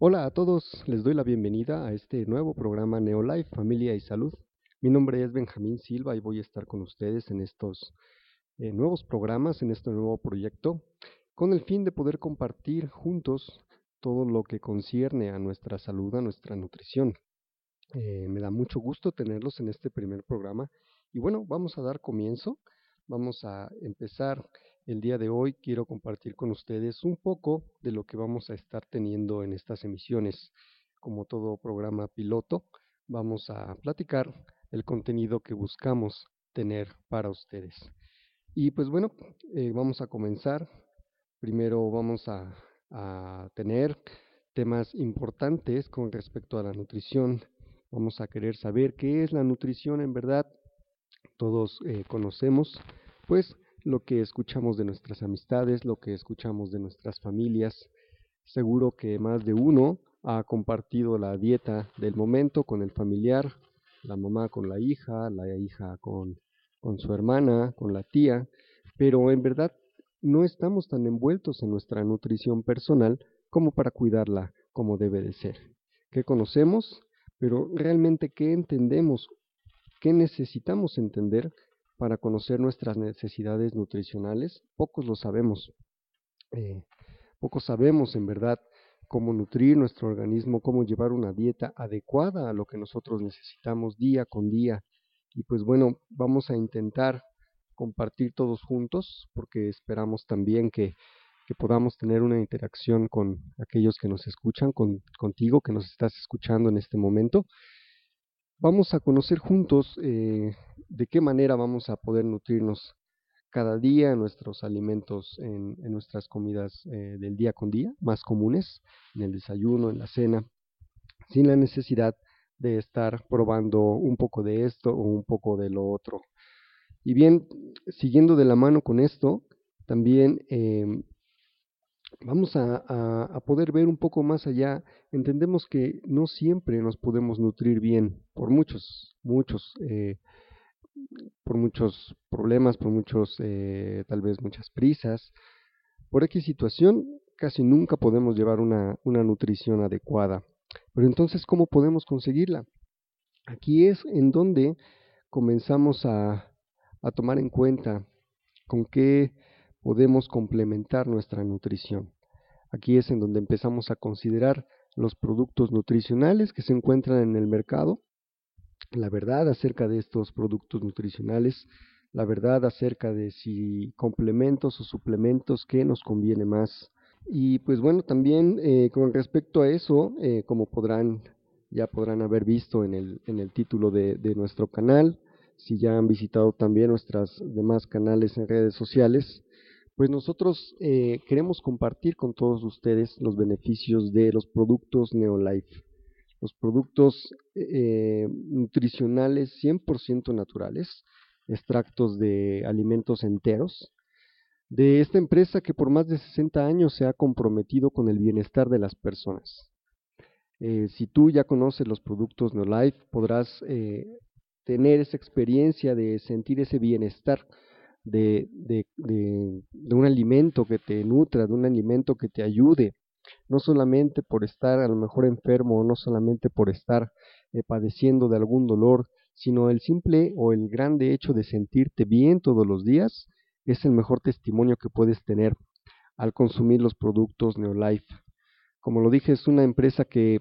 Hola a todos, les doy la bienvenida a este nuevo programa Neolife, Familia y Salud. Mi nombre es Benjamín Silva y voy a estar con ustedes en estos eh, nuevos programas, en este nuevo proyecto, con el fin de poder compartir juntos todo lo que concierne a nuestra salud, a nuestra nutrición. Eh, me da mucho gusto tenerlos en este primer programa y bueno, vamos a dar comienzo, vamos a empezar el día de hoy quiero compartir con ustedes un poco de lo que vamos a estar teniendo en estas emisiones. Como todo programa piloto, vamos a platicar el contenido que buscamos tener para ustedes. Y pues bueno, eh, vamos a comenzar. Primero vamos a, tener temas importantes con respecto a la nutrición. Vamos a querer saber qué es la nutrición en verdad. Todos eh, conocemos, pues, lo que escuchamos de nuestras amistades, lo que escuchamos de nuestras familias. Seguro que más de uno ha compartido la dieta del momento con el familiar, la mamá con la hija, la hija con, con su hermana, con la tía, pero en verdad no estamos tan envueltos en nuestra nutrición personal como para cuidarla como debe de ser. ¿Qué conocemos? Pero realmente qué entendemos, qué necesitamos entender para conocer nuestras necesidades nutricionales, pocos lo sabemos. Eh, pocos sabemos en verdad cómo nutrir nuestro organismo, cómo llevar una dieta adecuada a lo que nosotros necesitamos día con día. Y pues bueno, vamos a intentar compartir todos juntos porque esperamos también que, podamos tener una interacción con aquellos que nos escuchan, con, contigo que nos estás escuchando en este momento vamos a conocer juntos eh, de qué manera vamos a poder nutrirnos cada día nuestros alimentos en, nuestras comidas eh, del día con día, más comunes, en el desayuno, en la cena, sin la necesidad de estar probando un poco de esto o un poco de lo otro. Y bien, siguiendo de la mano con esto, también em, vamos a, poder ver un poco más allá. Entendemos que no siempre nos podemos nutrir bien por muchos, muchos, eh, por muchos problemas, por muchos, eh, tal vez muchas prisas. Por X situación, casi nunca podemos llevar una, una nutrición adecuada. Pero entonces, ¿cómo podemos conseguirla? Aquí es en donde comenzamos a, a tomar en cuenta con qué podemos complementar nuestra nutrición. Aquí es en donde empezamos a considerar los productos nutricionales que se encuentran en el mercado, la verdad acerca de estos productos nutricionales, la verdad acerca de si complementos o suplementos que nos conviene más. Y pues bueno, también eh, con respecto a eso, eh, como podrán, ya podrán haber visto en el, en el título de, de nuestro canal, si ya han visitado también nuestras demás canales en redes sociales, pues nosotros eh, queremos compartir con todos ustedes los beneficios de los productos Neolife, los productos eh, nutricionales 100% naturales, extractos de alimentos enteros, de esta empresa que por más de 60 años se ha comprometido con el bienestar de las personas. Eh, si tú ya conoces los productos Neolife, podrás tener esa experiencia de sentir ese bienestar de, de, de, un alimento que te nutra, de un alimento que te ayude, no solamente por estar a lo mejor enfermo, no solamente por estar eh, padeciendo de algún dolor, sino el simple o el grande hecho de sentirte bien todos los días es el mejor testimonio que puedes tener al consumir los productos Neolife. Como lo dije, es una empresa que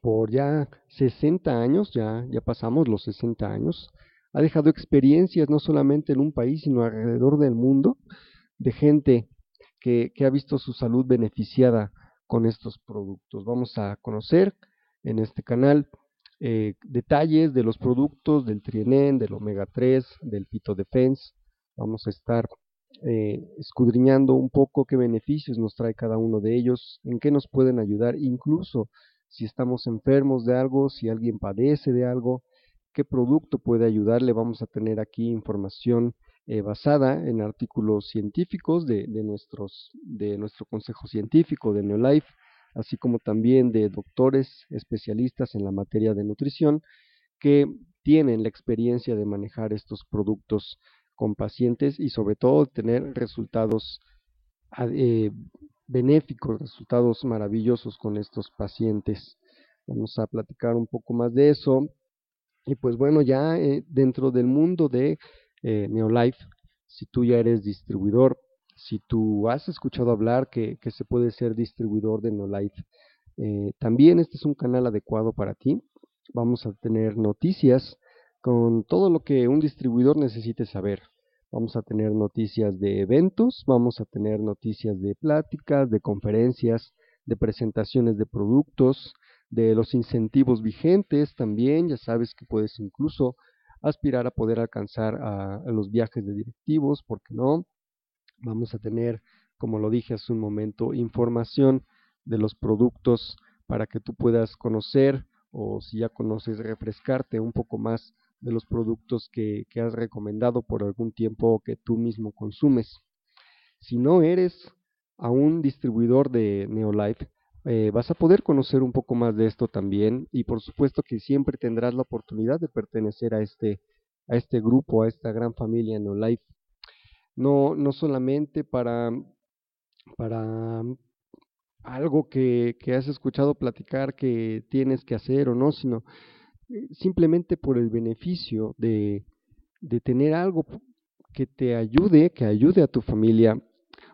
por ya 60 años, ya, ya pasamos los 60 años, ha dejado experiencias no solamente en un país, sino alrededor del mundo, de gente que, ha visto su salud beneficiada con estos productos. Vamos a conocer en este canal eh, detalles de los productos del Trienen, del Omega 3, del Fito Defense. Vamos a estar eh, escudriñando un poco qué beneficios nos trae cada uno de ellos, en qué nos pueden ayudar, incluso si estamos enfermos de algo, si alguien padece de algo, qué producto puede ayudarle. Vamos a tener aquí información eh, basada en artículos científicos de, nuestros, de nuestro consejo científico de Neolife, así como también de doctores especialistas en la materia de nutrición que tienen la experiencia de manejar estos productos con pacientes y sobre todo tener resultados eh, benéficos, resultados maravillosos con estos pacientes. Vamos a platicar un poco más de eso. Y pues bueno, ya eh, dentro del mundo de eh, Neolife, si tú ya eres distribuidor, si tú has escuchado hablar que, se puede ser distribuidor de Neolife, eh, también este es un canal adecuado para ti. Vamos a tener noticias con todo lo que un distribuidor necesite saber. Vamos a tener noticias de eventos, vamos a tener noticias de pláticas, de conferencias, de presentaciones de productos, de los incentivos vigentes también. Ya sabes que puedes incluso aspirar a poder alcanzar a, los viajes de directivos, ¿por qué no? Vamos a tener, como lo dije hace un momento, información de los productos para que tú puedas conocer o si ya conoces, refrescarte un poco más de los productos que, has recomendado por algún tiempo que tú mismo consumes. Si no eres aún distribuidor de Neolife, eh, vas a poder conocer un poco más de esto también y por supuesto que siempre tendrás la oportunidad de pertenecer a este, a este grupo, a esta gran familia Neolife. No, no solamente para, para algo que, que has escuchado platicar que tienes que hacer o no, sino simplemente por el beneficio de, de tener algo que te ayude, que ayude a tu familia,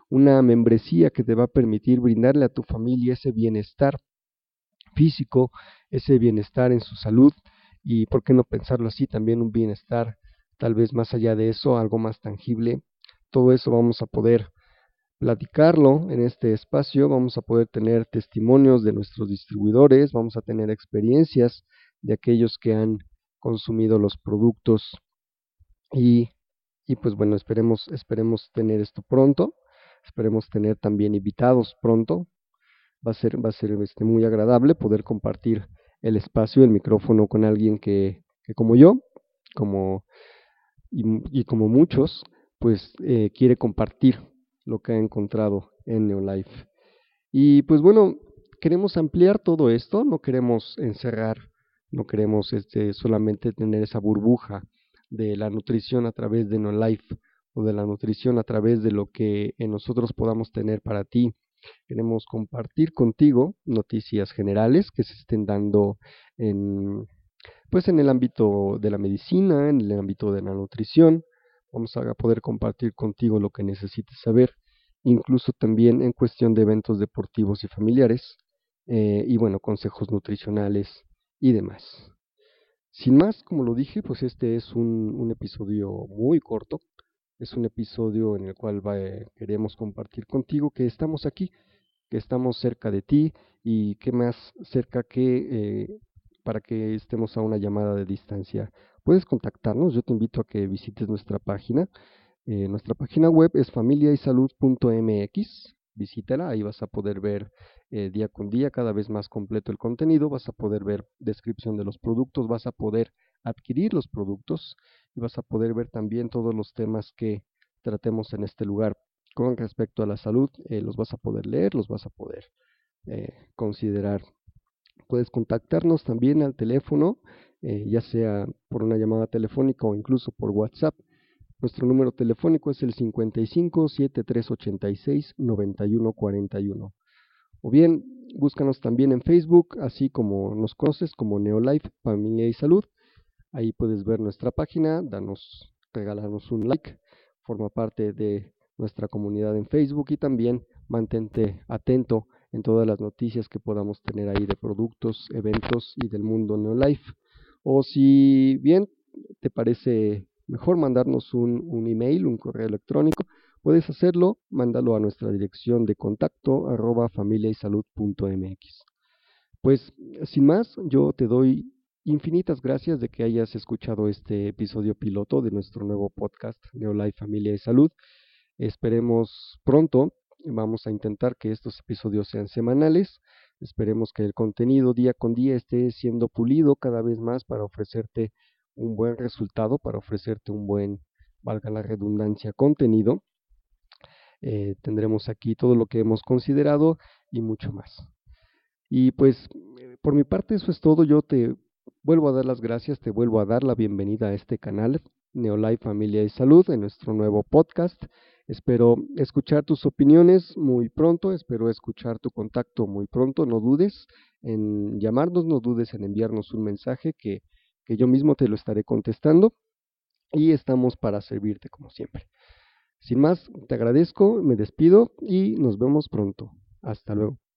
una membresía que te va a permitir brindarle a tu familia ese bienestar físico, ese bienestar en su salud y, ¿por qué no pensarlo así? También un bienestar tal vez más allá de eso, algo más tangible. Todo eso vamos a poder platicarlo en este espacio, vamos a poder tener testimonios de nuestros distribuidores, vamos a tener experiencias de aquellos que han consumido los productos y, y pues bueno, esperemos, esperemos tener esto pronto, esperemos tener también invitados pronto, va a ser, va a ser este, muy agradable poder compartir el espacio, el micrófono con alguien que, como yo, como y, como muchos, pues eh, quiere compartir lo que ha encontrado en Neolife. Y pues bueno, queremos ampliar todo esto, no queremos encerrar no queremos este, solamente tener esa burbuja de la nutrición a través de No Life o de la nutrición a través de lo que nosotros podamos tener para ti. Queremos compartir contigo noticias generales que se estén dando en, pues en el ámbito de la medicina, en el ámbito de la nutrición. Vamos a poder compartir contigo lo que necesites saber, incluso también en cuestión de eventos deportivos y familiares, eh, y bueno, consejos nutricionales y demás. Sin más, como lo dije, pues este es un episodio muy corto. Es un episodio en el cual queremos compartir contigo que estamos aquí, que estamos cerca de ti y que más cerca que eh, para que estemos a una llamada de distancia. Puedes contactarnos, yo te invito a que visites nuestra página. Eh, nuestra página web es familiaysalud.mx visítala, ahí vas a poder ver eh, día con día cada vez más completo el contenido, vas a poder ver descripción de los productos, vas a poder adquirir los productos y vas a poder ver también todos los temas que tratemos en este lugar con respecto a la salud, eh, los vas a poder leer, los vas a poder eh, considerar. Puedes contactarnos también al teléfono, ya sea por una llamada telefónica o incluso por WhatsApp nuestro número telefónico es el 55 7386 9141. O bien, búscanos también en Facebook, así como nos conoces como Neolife Familia y Salud. Ahí puedes ver nuestra página, danos, regalarnos un like, forma parte de nuestra comunidad en Facebook y también mantente atento en todas las noticias que podamos tener ahí de productos, eventos y del mundo Neolife. O si bien te parece mejor mandarnos un, un email, un correo electrónico, puedes hacerlo, mándalo a nuestra dirección de contacto arroba familiaysalud.mx. Pues sin más, yo te doy infinitas gracias de que hayas escuchado este episodio piloto de nuestro nuevo podcast Neolife Familia y Salud. Esperemos pronto, vamos a intentar que estos episodios sean semanales. Esperemos que el contenido día con día esté siendo pulido cada vez más para ofrecerte un buen resultado, para ofrecerte un buen, valga la redundancia, contenido. Eh, tendremos aquí todo lo que hemos considerado y mucho más. Y pues por mi parte eso es todo. Yo te vuelvo a dar las gracias, te vuelvo a dar la bienvenida a este canal. Neolife Familia y Salud, en nuestro nuevo podcast. Espero escuchar tus opiniones muy pronto, espero escuchar tu contacto muy pronto. No dudes en llamarnos, no dudes en enviarnos un mensaje que, que yo mismo te lo estaré contestando y estamos para servirte como siempre. Sin más, te agradezco, me despido y nos vemos pronto. Hasta luego.